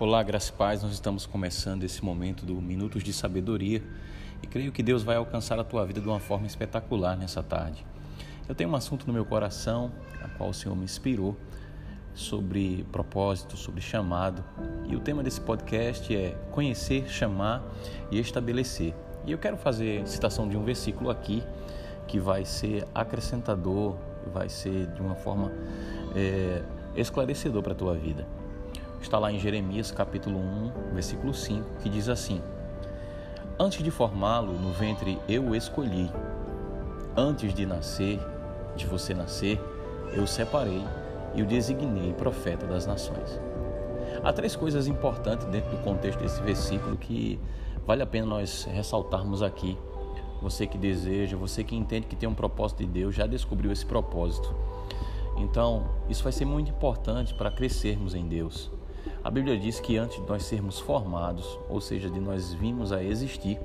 Olá, graça e paz. Nós estamos começando esse momento do Minutos de Sabedoria e creio que Deus vai alcançar a tua vida de uma forma espetacular nessa tarde. Eu tenho um assunto no meu coração, a qual o Senhor me inspirou, sobre propósito, sobre chamado. E o tema desse podcast é conhecer, chamar e estabelecer. E eu quero fazer citação de um versículo aqui que vai ser acrescentador, vai ser de uma forma é, esclarecedor para a tua vida está lá em Jeremias capítulo 1, versículo 5, que diz assim: Antes de formá-lo no ventre eu o escolhi. Antes de nascer, de você nascer, eu o separei e o designei profeta das nações. Há três coisas importantes dentro do contexto desse versículo que vale a pena nós ressaltarmos aqui. Você que deseja, você que entende que tem um propósito de Deus, já descobriu esse propósito. Então, isso vai ser muito importante para crescermos em Deus. A Bíblia diz que antes de nós sermos formados, ou seja, de nós virmos a existir,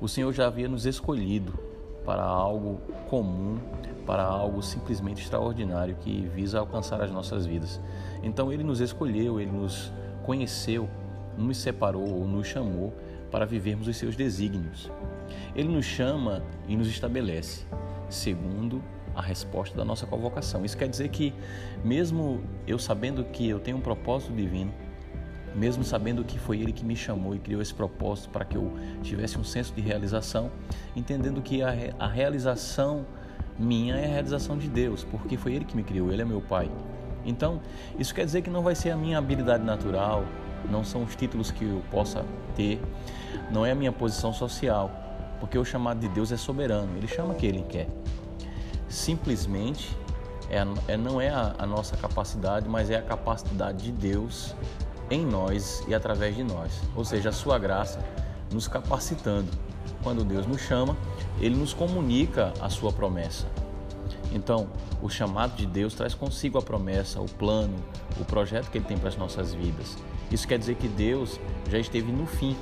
o Senhor já havia nos escolhido para algo comum, para algo simplesmente extraordinário que visa alcançar as nossas vidas. Então ele nos escolheu, ele nos conheceu, nos separou ou nos chamou para vivermos os seus desígnios. Ele nos chama e nos estabelece, segundo a resposta da nossa convocação. Isso quer dizer que, mesmo eu sabendo que eu tenho um propósito divino, mesmo sabendo que foi Ele que me chamou e criou esse propósito para que eu tivesse um senso de realização, entendendo que a, a realização minha é a realização de Deus, porque foi Ele que me criou, Ele é meu Pai. Então, isso quer dizer que não vai ser a minha habilidade natural, não são os títulos que eu possa ter, não é a minha posição social, porque o chamado de Deus é soberano, Ele chama quem Ele quer simplesmente é, é não é a, a nossa capacidade, mas é a capacidade de Deus em nós e através de nós. Ou seja, a sua graça nos capacitando. Quando Deus nos chama, ele nos comunica a sua promessa. Então, o chamado de Deus traz consigo a promessa, o plano, o projeto que ele tem para as nossas vidas. Isso quer dizer que Deus já esteve no fim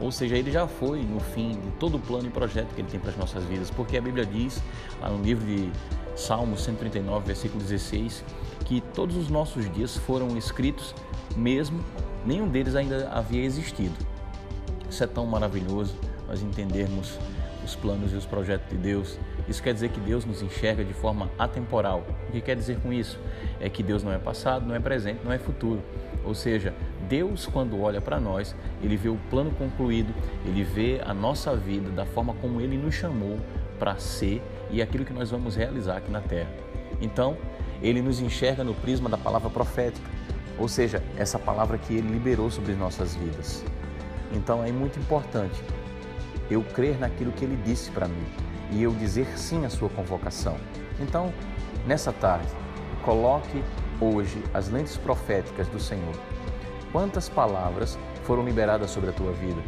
ou seja, ele já foi no fim de todo o plano e projeto que ele tem para as nossas vidas, porque a Bíblia diz, lá no livro de Salmos 139, versículo 16, que todos os nossos dias foram escritos, mesmo nenhum deles ainda havia existido. Isso é tão maravilhoso, nós entendermos os planos e os projetos de Deus. Isso quer dizer que Deus nos enxerga de forma atemporal. O que quer dizer com isso? É que Deus não é passado, não é presente, não é futuro. Ou seja, Deus, quando olha para nós, ele vê o plano concluído, ele vê a nossa vida da forma como ele nos chamou para ser e aquilo que nós vamos realizar aqui na terra. Então, ele nos enxerga no prisma da palavra profética, ou seja, essa palavra que ele liberou sobre nossas vidas. Então, é muito importante eu crer naquilo que ele disse para mim e eu dizer sim à sua convocação. Então, nessa tarde, coloque hoje as lentes proféticas do Senhor Quantas palavras foram liberadas sobre a tua vida?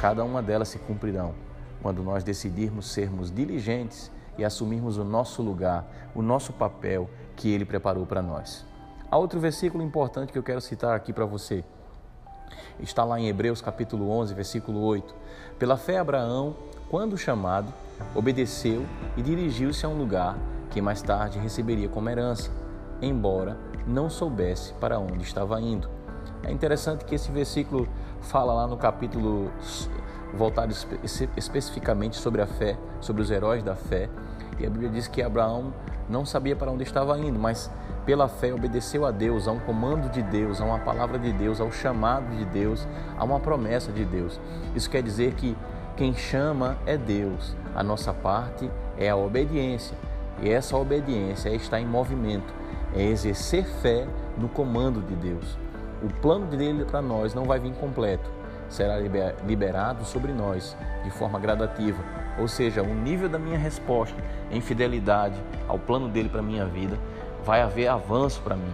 Cada uma delas se cumprirão quando nós decidirmos sermos diligentes e assumirmos o nosso lugar, o nosso papel que Ele preparou para nós. Há outro versículo importante que eu quero citar aqui para você. Está lá em Hebreus capítulo 11, versículo 8. Pela fé, Abraão, quando chamado, obedeceu e dirigiu-se a um lugar que mais tarde receberia como herança, embora não soubesse para onde estava indo. É interessante que esse versículo fala lá no capítulo voltado espe especificamente sobre a fé, sobre os heróis da fé. E a Bíblia diz que Abraão não sabia para onde estava indo, mas pela fé obedeceu a Deus, a um comando de Deus, a uma palavra de Deus, ao chamado de Deus, a uma promessa de Deus. Isso quer dizer que quem chama é Deus, a nossa parte é a obediência. E essa obediência é estar em movimento, é exercer fé no comando de Deus o plano dele para nós não vai vir completo, será liberado sobre nós de forma gradativa. Ou seja, o nível da minha resposta em fidelidade ao plano dele para minha vida vai haver avanço para mim.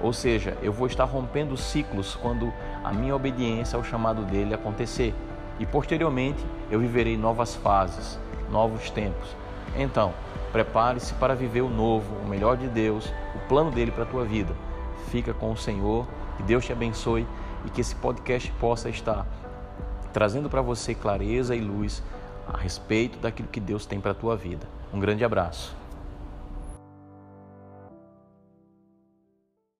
Ou seja, eu vou estar rompendo ciclos quando a minha obediência ao chamado dele acontecer. E posteriormente eu viverei novas fases, novos tempos. Então, prepare-se para viver o novo, o melhor de Deus, o plano dele para a tua vida. Fica com o Senhor que Deus te abençoe e que esse podcast possa estar trazendo para você clareza e luz a respeito daquilo que Deus tem para a tua vida. Um grande abraço.